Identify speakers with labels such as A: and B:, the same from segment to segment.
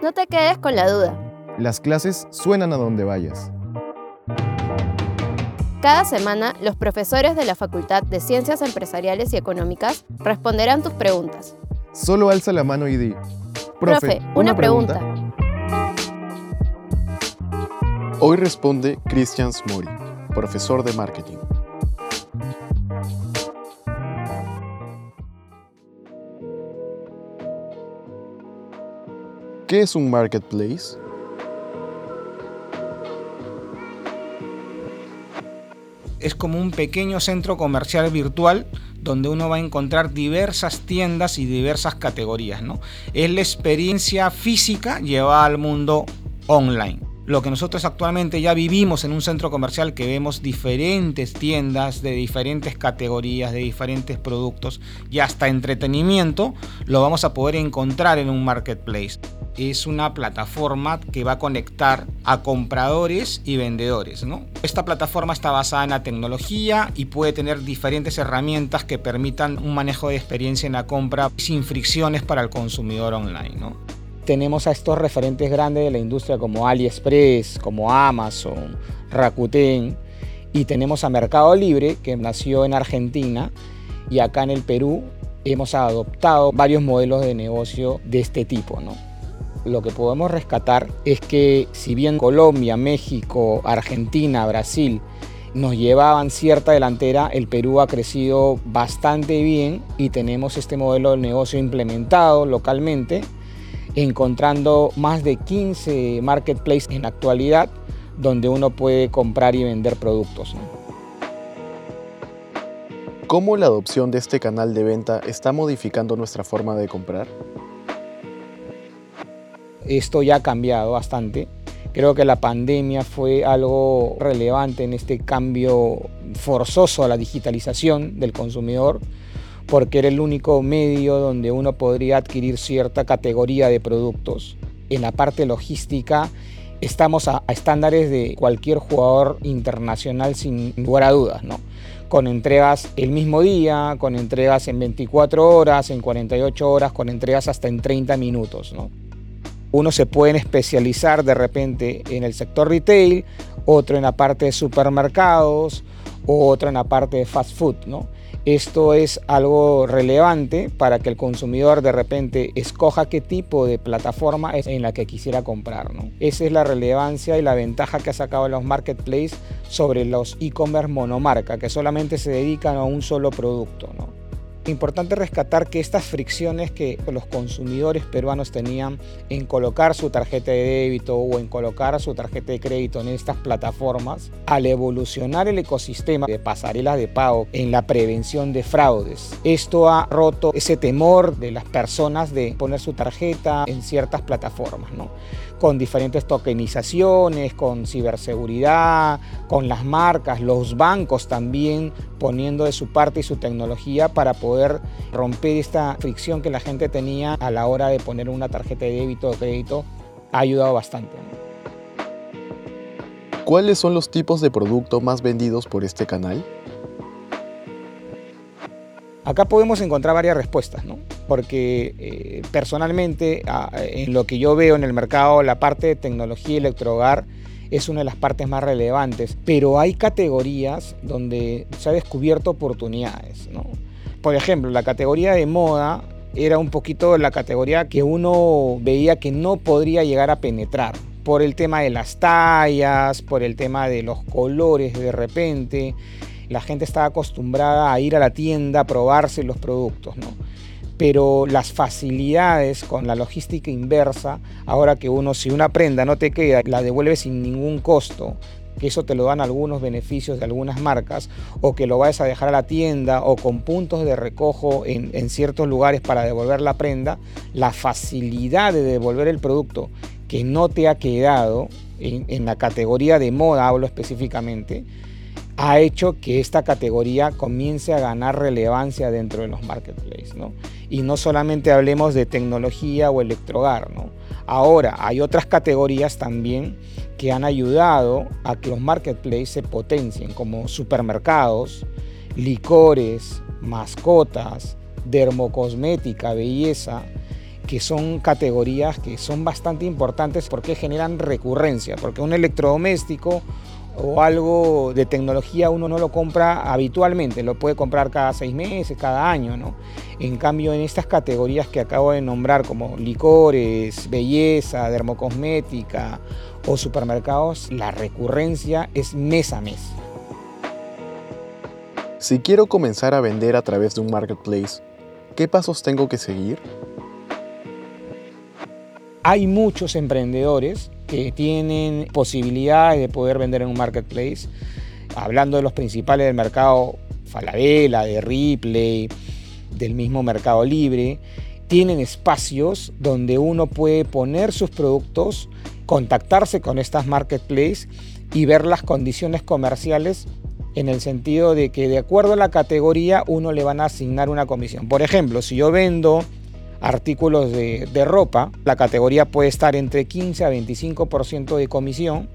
A: No te quedes con la duda.
B: Las clases suenan a donde vayas.
A: Cada semana, los profesores de la Facultad de Ciencias Empresariales y Económicas responderán tus preguntas.
B: Solo alza la mano y di.
A: Profe, una, pregunta.
C: Hoy responde Christian Smori, profesor de marketing. ¿Qué es un marketplace?
D: Es como un pequeño centro comercial virtual donde uno va a encontrar diversas tiendas y diversas categorías. ¿no? Es la experiencia física llevada al mundo online lo que nosotros actualmente ya vivimos en un centro comercial que vemos diferentes tiendas de diferentes categorías, de diferentes productos y hasta entretenimiento, lo vamos a poder encontrar en un marketplace. Es una plataforma que va a conectar a compradores y vendedores. Esta plataforma está basada en la tecnología y puede tener diferentes herramientas que permitan un manejo de experiencia en la compra sin fricciones para el consumidor online. tenemos a estos referentes grandes de la industria como AliExpress, como Amazon, Rakuten y tenemos a Mercado Libre que nació en Argentina y acá en el Perú hemos adoptado varios modelos de negocio de este tipo. Lo que podemos rescatar es que si bien Colombia, México, Argentina, Brasil nos llevaban cierta delantera, el Perú ha crecido bastante bien y tenemos este modelo de negocio implementado localmente encontrando más de 15 marketplaces en la actualidad donde uno puede comprar y vender productos.
C: ¿Cómo la adopción de este canal de venta está modificando nuestra forma de comprar?
D: Esto ya ha cambiado bastante. Creo que la pandemia fue algo relevante en este cambio forzoso a la digitalización del consumidor porque era el único medio donde uno podría adquirir cierta categoría de productos. En la parte logística estamos a, estándares de cualquier jugador internacional sin lugar a dudas, ¿no? con entregas el mismo día, con entregas en 24 horas, en 48 horas, con entregas hasta en 30 minutos. ¿no? Uno se puede especializar de repente en el sector retail, otro en la parte de supermercados, otro en la parte de fast food. ¿no? Esto es algo relevante para que el consumidor de repente escoja qué tipo de plataforma es en la que quisiera comprar. ¿no? Esa es la relevancia y la ventaja que ha sacado los marketplaces sobre los e-commerce monomarca, que solamente se dedican a un solo producto. ¿no? Importante rescatar que estas fricciones que los consumidores peruanos tenían en colocar su tarjeta de débito o en colocar su tarjeta de crédito en estas plataformas, al evolucionar el ecosistema de pasarelas de pago en la prevención de fraudes, esto ha roto ese temor de las personas de poner su tarjeta en ciertas plataformas, ¿no? Con diferentes tokenizaciones, con ciberseguridad, con las marcas, los bancos también poniendo de su parte y su tecnología para poder romper esta fricción que la gente tenía a la hora de poner una tarjeta de débito o crédito, ha ayudado bastante.
C: ¿Cuáles son los tipos de productos más vendidos por este canal?
D: Acá podemos encontrar varias respuestas, ¿no? porque eh, personalmente en lo que yo veo en el mercado, la parte de tecnología y electrohogar es una de las partes más relevantes, pero hay categorías donde se ha descubierto oportunidades. ¿no? Por ejemplo, la categoría de moda era un poquito la categoría que uno veía que no podría llegar a penetrar por el tema de las tallas, por el tema de los colores de repente. La gente estaba acostumbrada a ir a la tienda a probarse los productos, ¿no? pero las facilidades con la logística inversa, ahora que uno, si una prenda no te queda, la devuelve sin ningún costo, que eso te lo dan algunos beneficios de algunas marcas, o que lo vayas a dejar a la tienda o con puntos de recojo en, ciertos lugares para devolver la prenda, la facilidad de devolver el producto que no te ha quedado en la categoría de moda, hablo específicamente, ha hecho que esta categoría comience a ganar relevancia dentro de los marketplaces. ¿no? Y no solamente hablemos de tecnología o electrogar. ¿no? Ahora, hay otras categorías también que han ayudado a que los marketplaces se potencien, como supermercados, licores, mascotas, dermocosmética, belleza, que son categorías que son bastante importantes porque generan recurrencia, porque un electrodoméstico o algo de tecnología uno no lo compra habitualmente, lo puede comprar cada seis meses, cada año, ¿no? En cambio, en estas categorías que acabo de nombrar, como licores, belleza, dermocosmética o supermercados, la recurrencia es mes a mes.
C: Si quiero comenzar a vender a través de un marketplace, ¿qué pasos tengo que seguir?
D: Hay muchos emprendedores que tienen posibilidades de poder vender en un marketplace. Hablando de los principales del mercado, Falabella, de Ripley, del mismo Mercado Libre, tienen espacios donde uno puede poner sus productos, contactarse con estas marketplaces y ver las condiciones comerciales en el sentido de que de acuerdo a la categoría uno le van a asignar una comisión. Por ejemplo, si yo vendo artículos de, ropa, la categoría puede estar entre 15 a 25% de comisión,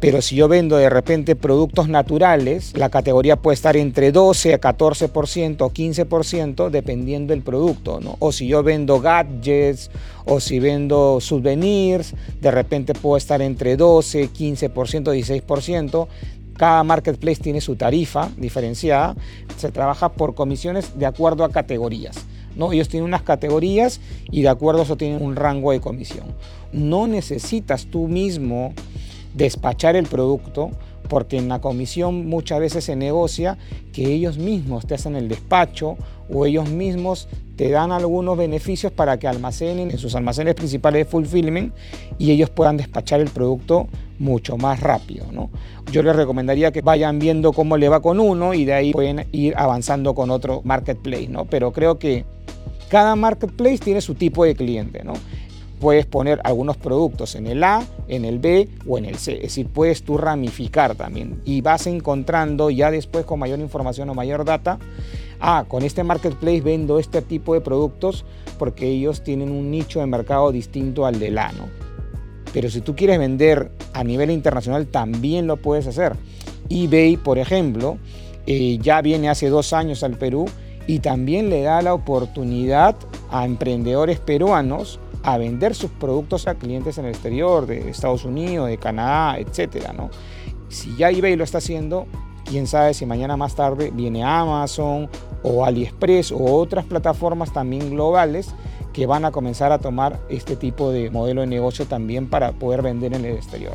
D: pero si yo vendo de repente productos naturales, la categoría puede estar entre 12 a 14% o 15% dependiendo del producto. ¿no? O si yo vendo gadgets o si vendo souvenirs, de repente puedo estar entre 12, 15%, 16%. Cada marketplace tiene su tarifa diferenciada. Se trabaja por comisiones de acuerdo a categorías. ¿No? Ellos tienen unas categorías y de acuerdo a eso tienen un rango de comisión. No necesitas tú mismo despachar el producto porque en la comisión muchas veces se negocia que ellos mismos te hacen el despacho o ellos mismos te dan algunos beneficios para que almacenen en sus almacenes principales de fulfillment y ellos puedan despachar el producto mucho más rápido. ¿no? Yo les recomendaría que vayan viendo cómo le va con uno y de ahí pueden ir avanzando con otro marketplace, ¿no? pero creo que cada marketplace tiene su tipo de cliente, ¿no? Puedes poner algunos productos en el A, en el B o en el C. Es decir, puedes tú ramificar también y vas encontrando ya después con mayor información o mayor data. Ah, con este marketplace vendo este tipo de productos porque ellos tienen un nicho de mercado distinto al del A, ¿no? Pero si tú quieres vender a nivel internacional, también lo puedes hacer. eBay, por ejemplo, eh, ya viene hace dos años al Perú y también le da la oportunidad a emprendedores peruanos a vender sus productos a clientes en el exterior, de Estados Unidos, de Canadá, etc. ¿no? Si ya eBay lo está haciendo, quién sabe si mañana más tarde viene Amazon o AliExpress o otras plataformas también globales que van a comenzar a tomar este tipo de modelo de negocio también para poder vender en el exterior.